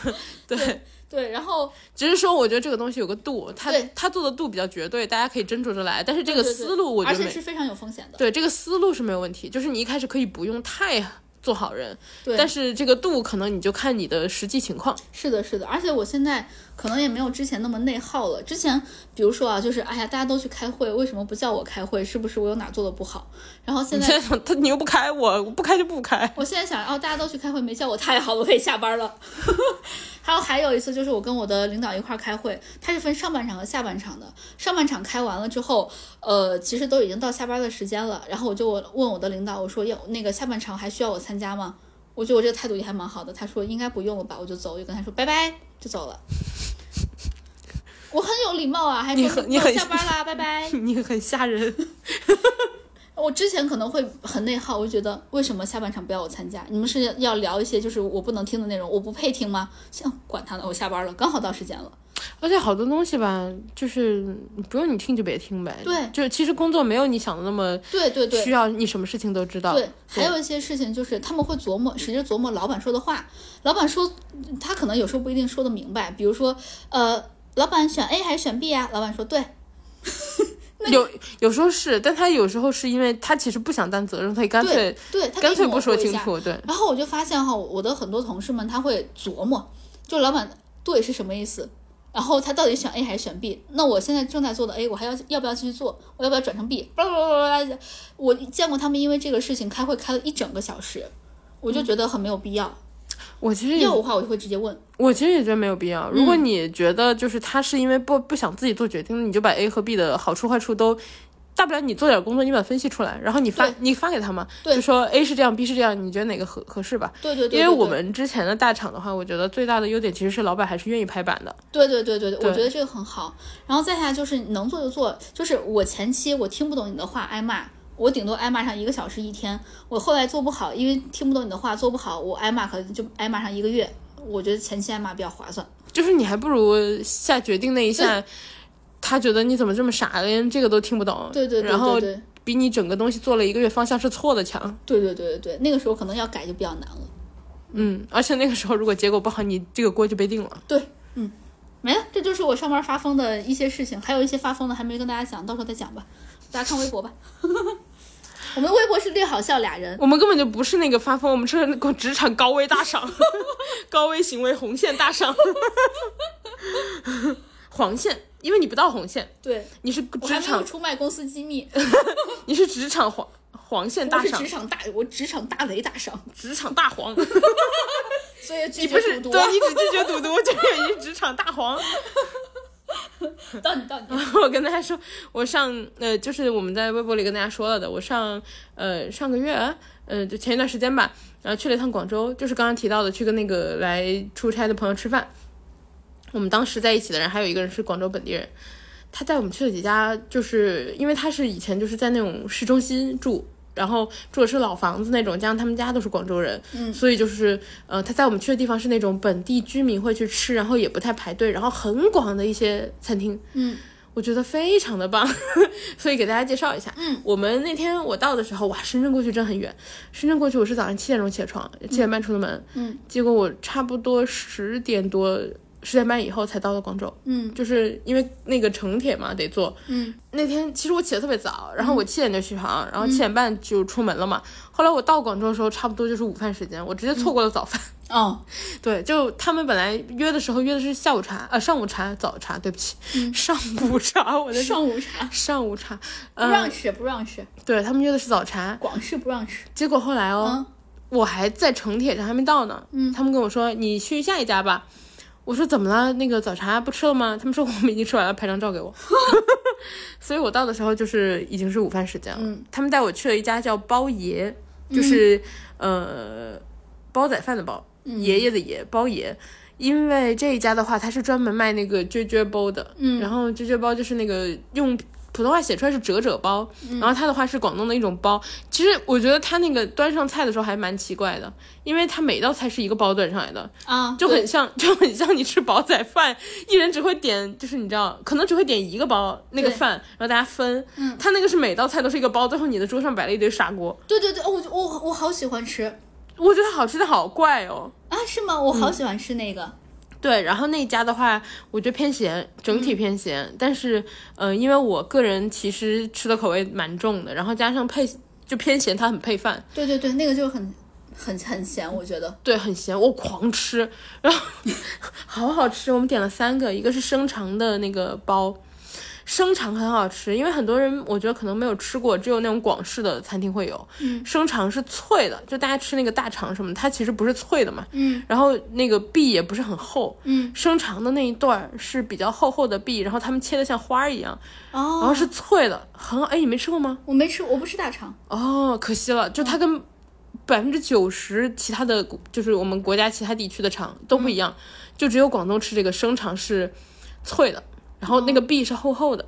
对，对，然后只是说我觉得这个东西有个度，他他做的度比较绝对，大家可以斟酌着来。但是这个思路，我觉得没而且是非常有风险的。对这个思路是没有问题，就是你一开始可以不用太做好人，对但是这个度可能你就看你的实际情况。是的，是的，而且我现在可能也没有之前那么内耗了。之前比如说啊，就是哎呀，大家都去开会，为什么不叫我开会？是不是我有哪做的不好？然后现在 他你又不开我，我不开就不开。我现在想，哦，大家都去开会，没叫我，太好了，我可以下班了。还 有还有一次，就是我跟我的领导一块儿开会，他是分上半场和下半场的。上半场开完了之后，呃，其实都已经到下班的时间了。然后我就问我的领导，我说要那个下半场还需要我参加吗？我觉得我这个态度也还蛮好的。他说应该不用了吧，我就走，我就跟他说拜拜，就走了。我很有礼貌啊，还说你很你很下班啦，拜拜。你很吓人。我之前可能会很内耗，我就觉得为什么下半场不要我参加？你们是要聊一些就是我不能听的内容，我不配听吗？像，管他呢，我下班了，刚好到时间了。而且好多东西吧，就是不用你听就别听呗。对就其实工作没有你想的那么对对对需，要你什么事情都知道。对，还有一些事情就是他们会琢磨，使劲琢磨老板说的话。老板说他可能有时候不一定说的明白，比如说，呃，老板选 A 还是选 B 啊？老板说对，有有时候是，但他有时候是因为他其实不想担责任，他也干脆对他干脆不说说清。楚。对，然后我就发现哈，我的很多同事们他会琢磨，就老板对是什么意思，然后他到底选 A 还是选 B？那我现在正在做的 A，我还要要不要继续做？我要不要转成 B？巴拉巴拉巴拉，我见过他们因为这个事情开会开了一整个小时，我就觉得很没有必要。我其实要我的话，我就会直接问。我其实也觉得没有必要。如果你觉得就是他是因为不不想自己做决定，你就把 A 和 B 的好处坏处都。大不了你做点工作，你把它分析出来，然后你发你发给他嘛，就说 A 是这样，B 是这样，你觉得哪个合合适吧？对对对，因为我们之前的大厂的话，我觉得最大的优点其实是老板还是愿意拍板的。对对对对对，对我觉得这个很好。然后再下来就是能做就做，就是我前期我听不懂你的话挨骂，我顶多挨骂上一个小时一天。我后来做不好，因为听不懂你的话做不好，我挨骂可能就挨骂上一个月。我觉得前期挨骂比较划算。就是你还不如下决定那一下，他觉得你怎么这么傻，连这个都听不懂。对对对然后比你整个东西做了一个月方向是错的强。对对对对对，那个时候可能要改就比较难了。嗯，而且那个时候如果结果不好，你这个锅就被定了。对，嗯，没了，这就是我上班发疯的一些事情，还有一些发疯的还没跟大家讲，到时候再讲吧。大家看微博吧。我们的微博是略好笑俩人，我们根本就不是那个发疯，我们是那个职场高危大赏，高危行为红线大赏，黄线，因为你不到红线，对你是职场，出卖公司机密，你是职场黄黄线我是大赏职，场大，我职场大雷大赏，职场大黄，所以拒你不是绝赌毒你只拒绝赌毒，就是你是职场大黄。到你到你，我跟大家说，我上呃，就是我们在微博里跟大家说了的，我上呃上个月，呃，就前一段时间吧，然后去了一趟广州，就是刚刚提到的，去跟那个来出差的朋友吃饭。我们当时在一起的人还有一个人是广州本地人，他带我们去了几家，就是因为他是以前就是在那种市中心住。然后住的是老房子那种，加上他们家都是广州人，嗯，所以就是，呃，他在我们去的地方是那种本地居民会去吃，然后也不太排队，然后很广的一些餐厅，嗯，我觉得非常的棒，所以给大家介绍一下。嗯，我们那天我到的时候，哇，深圳过去真很远。深圳过去我是早上七点钟起床，七点半出的门。嗯，结果我差不多十点多、十点半以后才到了广州。嗯，就是因为那个城铁嘛，得坐。嗯，那天其实我起得特别早，然后我七点就起床，然后七点半就出门了嘛。后来我到广州的时候，差不多就是午饭时间，我直接错过了早饭。哦，对，就他们本来约的时候约的是下午茶，呃，上午茶、早茶，对不起，上午茶，我的上午茶。上午茶，不嗯、让吃，不让吃，对他们约的是早茶，广式不让吃。结果后来哦，嗯。我还在城铁上还没到呢，嗯，他们跟我说你去下一家吧，我说怎么了？那个早茶不吃了吗？他们说我们已经吃完了，拍张照给我。所以我到的时候就是已经是午饭时间了。嗯他们带我去了一家叫包爷，就是、呃煲仔饭的煲，爷爷的爷，包爷。因为这一家的话，它是专门卖那个啫啫包的，嗯，然后啫啫包就是那个用普通话写出来是折折包，然后它的话是广东的一种包。其实我觉得它那个端上菜的时候还蛮奇怪的，因为它每道菜是一个包端上来的，啊，就很像 就很像你吃煲仔饭，一人只会点就是你知道，可能只会点一个包那个饭，然后大家分。嗯，它那个是每道菜都是一个包，最后你的桌上摆了一堆砂锅，对对对，我我我好喜欢吃我觉得好吃的好怪哦。啊，是吗？我好喜欢吃那个。对，然后那家的话，我觉得偏咸，整体偏咸。但是，呃，因为我个人其实吃的口味蛮重的，然后加上配就偏咸，它很配饭，对对对，那个就很很很咸，我觉得。对，很咸，我狂吃，然后 好好吃。我们点了三个，一个是生肠的那个包，生肠很好吃，因为很多人我觉得可能没有吃过，只有那种广式的餐厅会有。嗯，生肠是脆的，就大家吃那个大肠什么，它其实不是脆的嘛。嗯，然后那个壁也不是很厚。嗯，生肠的那一段是比较厚厚的壁，然后他们切的像花儿一样，然哦，后是脆的，很好。哎，你没吃过吗？我没吃，我不吃大肠。哦，可惜了，就它跟百分之九十其他的就是我们国家其他地区的肠都不一样，就只有广东吃这个生肠是脆的，然后那个壁是厚厚的。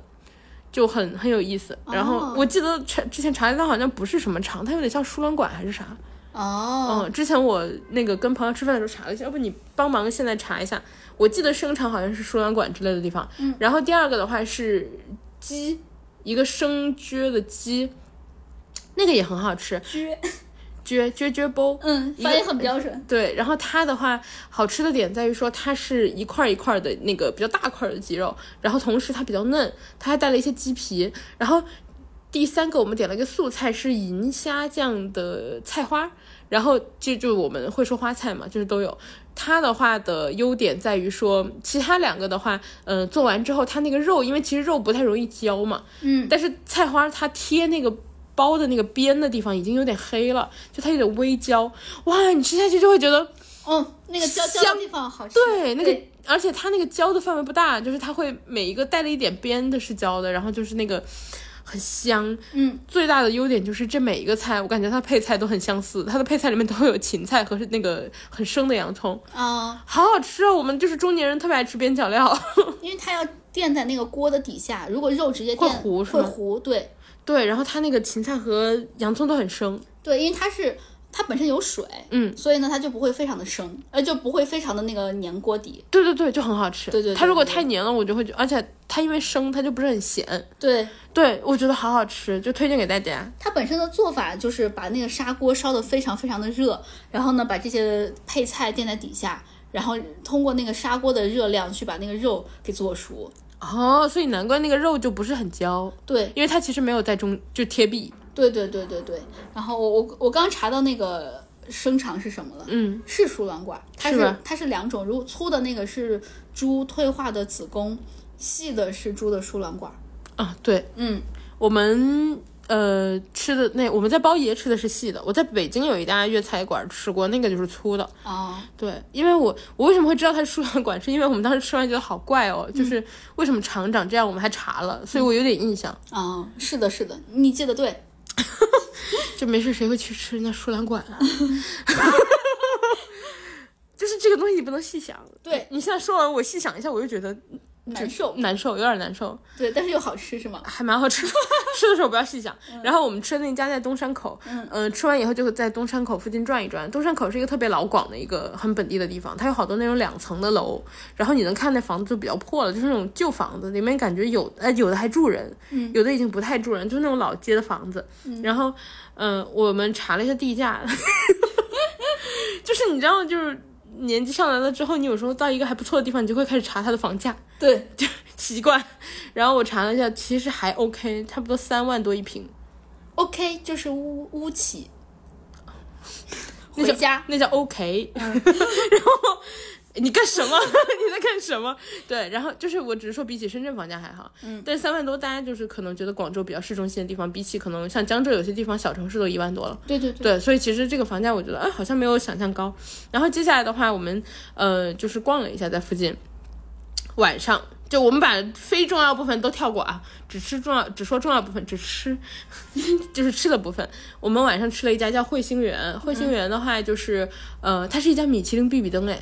就很很有意思，然后我记得查之前查一下，好像不是什么肠，它有点像输卵管还是啥。哦，嗯，之前我那个跟朋友吃饭的时候查了一下，要不你帮忙现在查一下。我记得生肠好像是输卵管之类的地方。嗯，然后第二个的话是鸡，一个生撅的鸡，那个也很好吃。撅。撅撅撅包，嗯，发音很标准。对，然后它的话好吃的点在于说它是一块一块的那个比较大块的鸡肉，然后同时它比较嫩，它还带了一些鸡皮。然后第三个我们点了一个素菜是银虾酱的菜花，然后就就我们会说花菜嘛，就是都有。它的话的优点在于说，其他两个的话，嗯，做完之后它那个肉，因为其实肉不太容易焦嘛，嗯，但是菜花它贴那个。包的那个边的地方已经有点黑了，就它有点微焦，哇，你吃下去就会觉得，嗯，那个焦焦的地方好吃。对，那个，而且它那个焦的范围不大，就是它会每一个带了一点边的是焦的，然后就是那个很香。嗯，最大的优点就是这每一个菜，我感觉它配菜都很相似，它的配菜里面都有芹菜和那个很生的洋葱。啊，好好吃啊！我们就是中年人特别爱吃边角料，因为它要垫在那个锅的底下，如果肉直接垫会糊，会糊，对。对，然后它那个芹菜和洋葱都很生。对，因为它是它本身有水，嗯，所以呢，它就不会非常的生，呃，就不会非常的那个粘锅底。对对对，就很好吃。对对，它如果太粘了，我就会，而且它因为生，它就不是很咸。对对，我觉得好好吃，就推荐给大家。它本身的做法就是把那个砂锅烧的非常非常的热，然后呢，把这些配菜垫在底下，然后通过那个砂锅的热量去把那个肉给做熟。哦，所以难怪那个肉就不是很焦，对，因为它其实没有在中就贴壁。对对对对对。然后我我我刚查到那个生肠是什么了，嗯，是输卵管，它是它是两种，如果粗的那个是猪退化的子宫，细的是猪的输卵管。啊，对，嗯，我们。呃，吃的那我们在包爷吃的是细的，我在北京有一家粤菜馆吃过，那个就是粗的。哦，对，因为我我为什么会知道它是输卵管，是因为我们当时吃完觉得好怪哦，就是为什么厂长这样，我们还查了，所以我有点印象。啊，是的，是的，你记得对，就没事谁会去吃人家输卵管啊？就是这个东西你不能细想。对你现在说完，我细想一下，我就觉得。难受，难受，有点难受。对，但是又好吃，是吗？还蛮好吃，吃的时候不要细想。然后我们吃的那家在东山口，嗯，吃完以后就在东山口附近转一转。东山口是一个特别老广的一个很本地的地方，它有好多那种两层的楼，然后你能看那房子就比较破了，就是那种旧房子，里面感觉有，呃，有的还住人，有的已经不太住人，就是那种老街的房子。然后，嗯，我们查了一下地价，就是你知道，就是。年纪上来了之后，你有时候到一个还不错的地方，你就会开始查它的房价，对，就习惯。然后我查了一下，其实还 OK，差不多三万多一平，OK 就是屋屋起，回家那叫 OK，然后。你干什么？你在干什么？对，然后就是我只是说，比起深圳房价还好，嗯，但是三万多，大家就是可能觉得广州比较市中心的地方，比起可能像江浙有些地方小城市都一万多了，对对对，所以其实这个房价我觉得，哎，好像没有想象高。然后接下来的话，我们呃就是逛了一下在附近，晚上就我们把非重要部分都跳过啊，只吃重要，只说重要部分，只吃 就是吃的部分。我们晚上吃了一家叫汇星园，汇星园的话就是呃，它是一家米其林必比登哎。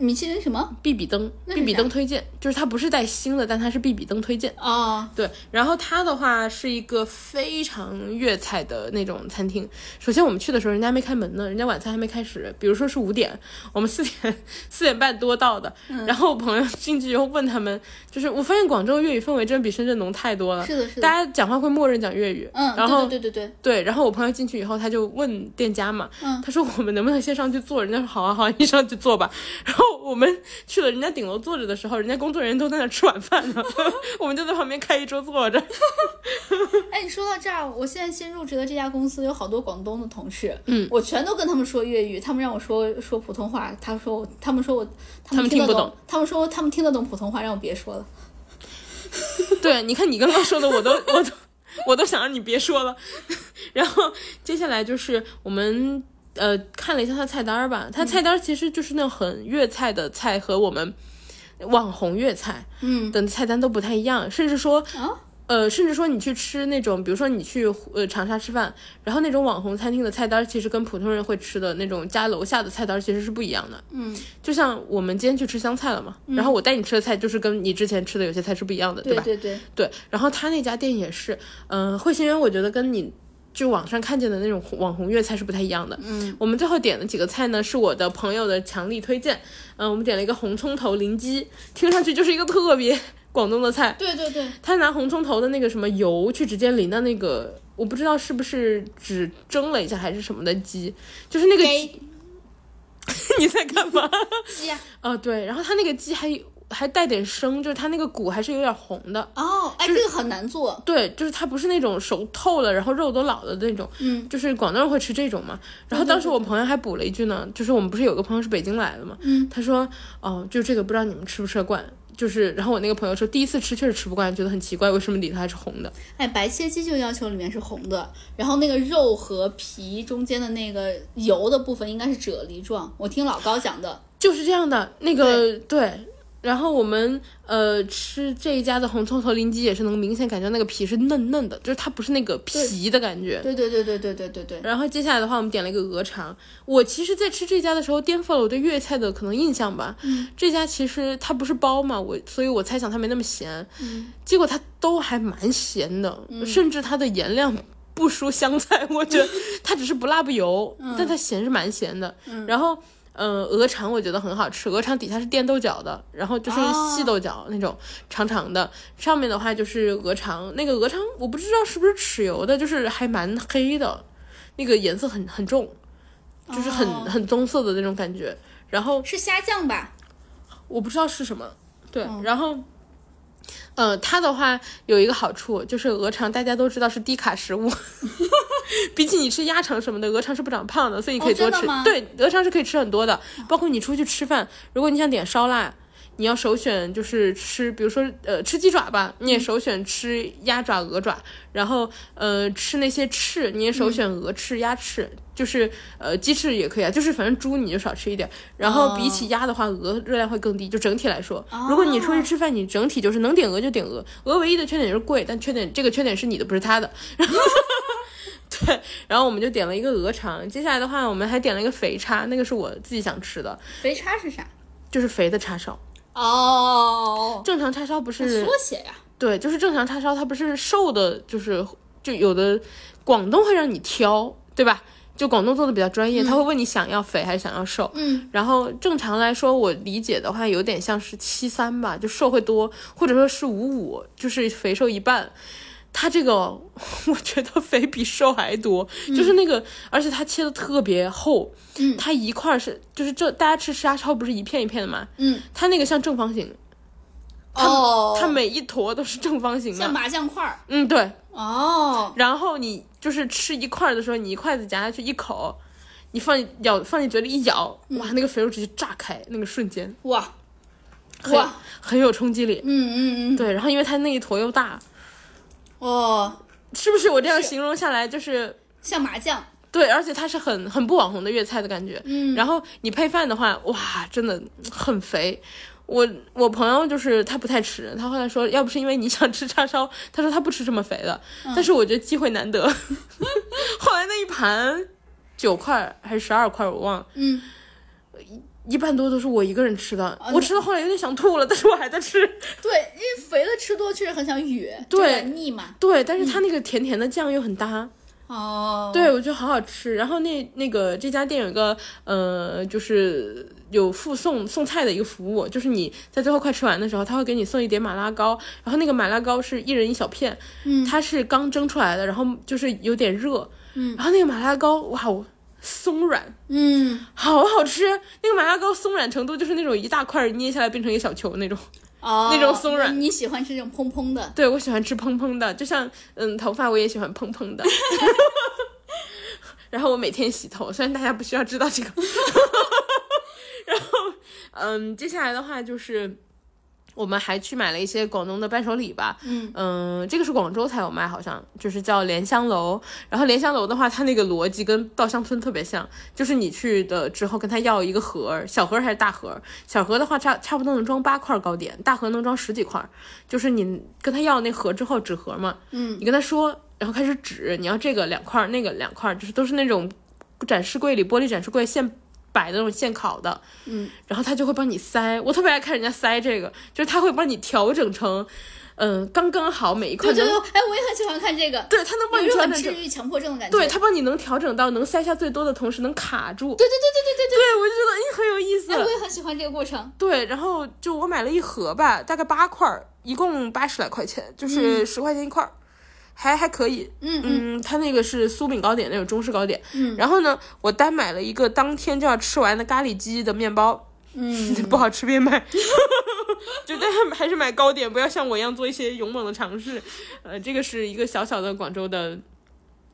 米其林什么？必比登，必比登推荐，就是它不是带星的，但它是必比登推荐哦。对，然后它的话是一个非常粤菜的那种餐厅。首先我们去的时候，人家没开门呢，人家晚餐还没开始。比如说是五点，我们四点 四点半多到的。然后我朋友进去以后问他们，就是我发现广州粤语氛围真的比深圳浓太多了。是的，是的。大家讲话会默认讲粤语。嗯，然后对对对对对。然后我朋友进去以后，他就问店家嘛，嗯，他说我们能不能先上去坐？人家说好啊好啊，你上去坐吧。然后。我们去了人家顶楼坐着的时候，人家工作人员都在那吃晚饭呢，我们就在旁边开一桌坐着。哎，你说到这儿，我现在新入职的这家公司有好多广东的同事，嗯，我全都跟他们说粤语，他们让我说说普通话，他说我，他们说我，他们听不懂，他们说他们听得懂普通话，让我别说了。对，你看你刚刚说的，我都我都我都想让你别说了。然后接下来就是我们。呃，看了一下他菜单儿吧，他菜单儿其实就是那种很粤菜的菜，和我们网红粤菜，嗯，的菜单都不太一样，甚至说，呃，甚至说你去吃那种，比如说你去呃长沙吃饭，然后那种网红餐厅的菜单，其实跟普通人会吃的那种家楼下的菜单其实是不一样的。嗯，就像我们今天去吃湘菜了嘛，然后我带你吃的菜就是跟你之前吃的有些菜是不一样的，对吧？对对对，对，然后他那家店也是，嗯、汇鑫园我觉得跟你就网上看见的那种网红粤菜是不太一样的。嗯，我们最后点的几个菜呢，是我的朋友的强力推荐。嗯、我们点了一个红葱头淋鸡，听上去就是一个特别广东的菜。对对对，他拿红葱头的那个什么油去直接淋到那个，我不知道是不是只蒸了一下还是什么的鸡，就是那个给 你在干嘛？鸡啊，啊、对，然后他那个鸡还还带点生，就是它那个骨还是有点红的。哦，哎，这个很难做，对，就是它不是那种熟透了，然后肉都老了的那种，嗯，就是广东人会吃这种嘛。然后当时我朋友还补了一句呢，就是我们不是有个朋友是北京来的嘛，嗯，他说，哦，就这个不知道你们吃不吃得惯，就是，然后我那个朋友说第一次吃确实吃不惯，觉得很奇怪，为什么里头还是红的？哎，白切鸡就要求里面是红的，然后那个肉和皮中间的那个油的部分应该是啫喱状，我听老高讲的，就是这样的，那个对。然后我们呃吃这一家的红葱头林鸡也是能明显感觉那个皮是嫩嫩的，就是它不是那个皮的感觉。对对对对对对对对，然后接下来的话，我们点了一个鹅肠。我其实，在吃这家的时候，颠覆了我对粤菜的可能印象吧。嗯，这家其实它不是包嘛，我所以我猜想它没那么咸。嗯，结果它都还蛮咸的，甚至它的盐量不输湘菜。我觉得它只是不辣不油，但它咸是蛮咸的。然后。呃，鹅肠我觉得很好吃，鹅肠底下是垫豆角的，然后就是细豆角那种长长的，上面的话就是鹅肠。那个鹅肠我不知道是不是豉油的，就是还蛮黑的，那个颜色很很重，就是很、哦很棕色的那种感觉。然后是虾酱吧？我不知道是什么，对，然后。呃，它的话有一个好处，就是鹅肠大家都知道是低卡食物，比起你吃鸭肠什么的，鹅肠是不长胖的，所以你可以多吃。对，鹅肠是可以吃很多的，包括你出去吃饭，如果你想点烧腊，你要首选就是吃，比如说呃吃鸡爪吧，你也首选吃鸭爪、鹅爪，然后呃吃那些翅，你也首选鹅翅、鸭翅，就是呃鸡翅也可以啊，就是反正猪你就少吃一点。然后比起鸭的话，鹅热量会更低，就整体来说，如果你出去吃饭，你整体就是能点鹅就点鹅，鹅唯一的缺点就是贵，但缺点这个缺点是你的，不是他的。然 后对，然后我们就点了一个鹅肠，接下来的话我们还点了一个肥叉，那个是我自己想吃的，肥叉是啥？就是肥的叉烧。哦，正常叉烧不是缩写呀。对，就是正常叉烧，它不是瘦的，就是就有的广东会让你挑，对吧？就广东做的比较专业，他会问你想要肥还是想要瘦。嗯，然后正常来说，我理解的话，有点像是七三吧，就瘦会多，或者说是五五，就是肥瘦一半。它这个 我觉得肥比瘦还多，就是那个，而且它切的特别厚，嗯它一块是就是这大家吃沙超不是一片一片的吗？嗯，它那个像正方形，哦，它每一坨都是正方形的。像麻将块儿。嗯，对。哦，然后你就是吃一块的时候，你一筷子夹下去一口，你放咬放进嘴里一咬，哇，那个肥肉直接炸开，那个瞬间哇，哇，很有冲击力。嗯嗯嗯，对，然后因为它那一坨又大，哦，是不是我这样形容下来就是像麻酱。对，而且它是很很不网红的粤菜的感觉。嗯，然后你配饭的话，哇，真的很肥。我我朋友就是他不太吃，他后来说，要不是因为你想吃叉烧，他说他不吃这么肥的。但是我觉得机会难得。后来那一盘九块还是十二块，我忘了，嗯，一半多都是我一个人吃的。我吃到后来有点想吐了，但是我还在吃。对，因为肥的吃多确实很想哕，对腻嘛。对，但是它那个甜甜的酱又很搭。哦，对，我觉得好好吃。然后那那个这家店有一个呃，就是有附送送菜的一个服务，就是你在最后快吃完的时候，他会给你送一点马拉糕，然后那个马拉糕是一人一小片，嗯它是刚蒸出来的，然后就是有点热，嗯，然后那个马拉糕哇，松软，嗯，好好吃。那个麻辣糕松软程度就是那种一大块捏下来变成一个小球那种。哦，那种松软你喜欢吃这种蓬蓬的？对我喜欢吃蓬蓬的，就像嗯头发我也喜欢蓬蓬的。然后我每天洗头，虽然大家不需要知道这个。然后嗯，接下来的话就是我们还去买了一些广东的伴手礼吧，嗯这个是广州才有卖，好像就是叫莲香楼。然后莲香楼的话，它那个逻辑跟稻香村特别像，就是你去的之后跟他要一个盒，小盒还是大盒？小盒的话差差不多能装八块糕点，大盒能装十几块。就是你跟他要那盒之后，纸盒嘛，嗯，你跟他说，然后开始指你要这个两块，那个两块，就是都是那种展示柜里玻璃展示柜现。摆的那种现烤的，嗯，然后他就会帮你塞，我特别爱看人家塞这个，就是他会帮你调整成，嗯，刚刚好每一块。对对对，哎，我也很喜欢看这个。对他能帮你调整治愈强迫症的感觉。对他帮你能调整到能塞下最多的同时能卡住。对对对对对对对。对，我就觉得哎很有意思。哎，我也很喜欢这个过程。对，然后就我买了一盒吧，大概八块，一共八十来块钱，就是十块钱一块。还还可以，嗯嗯，它那个是酥饼糕点那种中式糕点，嗯，然后呢，我单买了一个当天就要吃完的咖喱鸡的面包，嗯，不好吃别买，就但还是买糕点，不要像我一样做一些勇猛的尝试，呃，这个是一个小小的广州的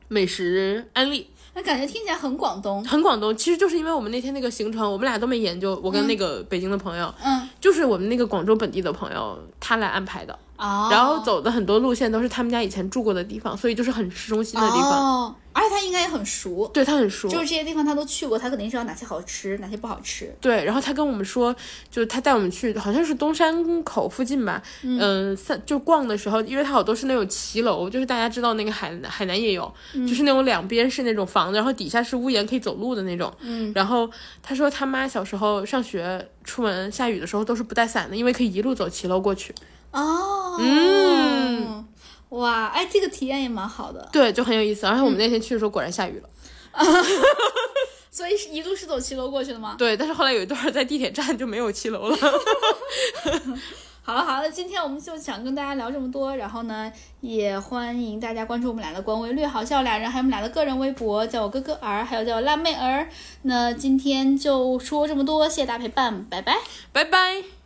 美食安利。那感觉听起来很广东，很广东。其实就是因为我们那天那个行程，我们俩都没研究。我跟那个北京的朋友，嗯，就是我们那个广州本地的朋友，他来安排的。哦。然后走的很多路线都是他们家以前住过的地方，所以就是很市中心的地方。哦。而且他应该也很熟，对他很熟，就是这些地方他都去过，他肯定知道哪些好吃，哪些不好吃。对，然后他跟我们说，就是他带我们去，好像是东山口附近吧，嗯，三就逛的时候，因为他好多是那种骑楼，就是大家知道那个海海南也有，就是那种两边是那种房子，然后底下是屋檐可以走路的那种。嗯，然后他说他妈小时候上学出门下雨的时候都是不带伞的，因为可以一路走骑楼过去。哦，嗯。哇，哎，这个体验也蛮好的，对，就很有意思。而且我们那天去的时候果然下雨了，所以是一路是走骑楼过去的吗？对，但是后来有一段在地铁站就没有骑楼了。好了好了，今天我们就想跟大家聊这么多，然后呢，也欢迎大家关注我们俩的官微“略好笑俩人”，还有我们俩的个人微博，叫我哥哥儿，还有叫我辣妹儿。那今天就说这么多，谢谢大家陪伴，拜拜，拜拜。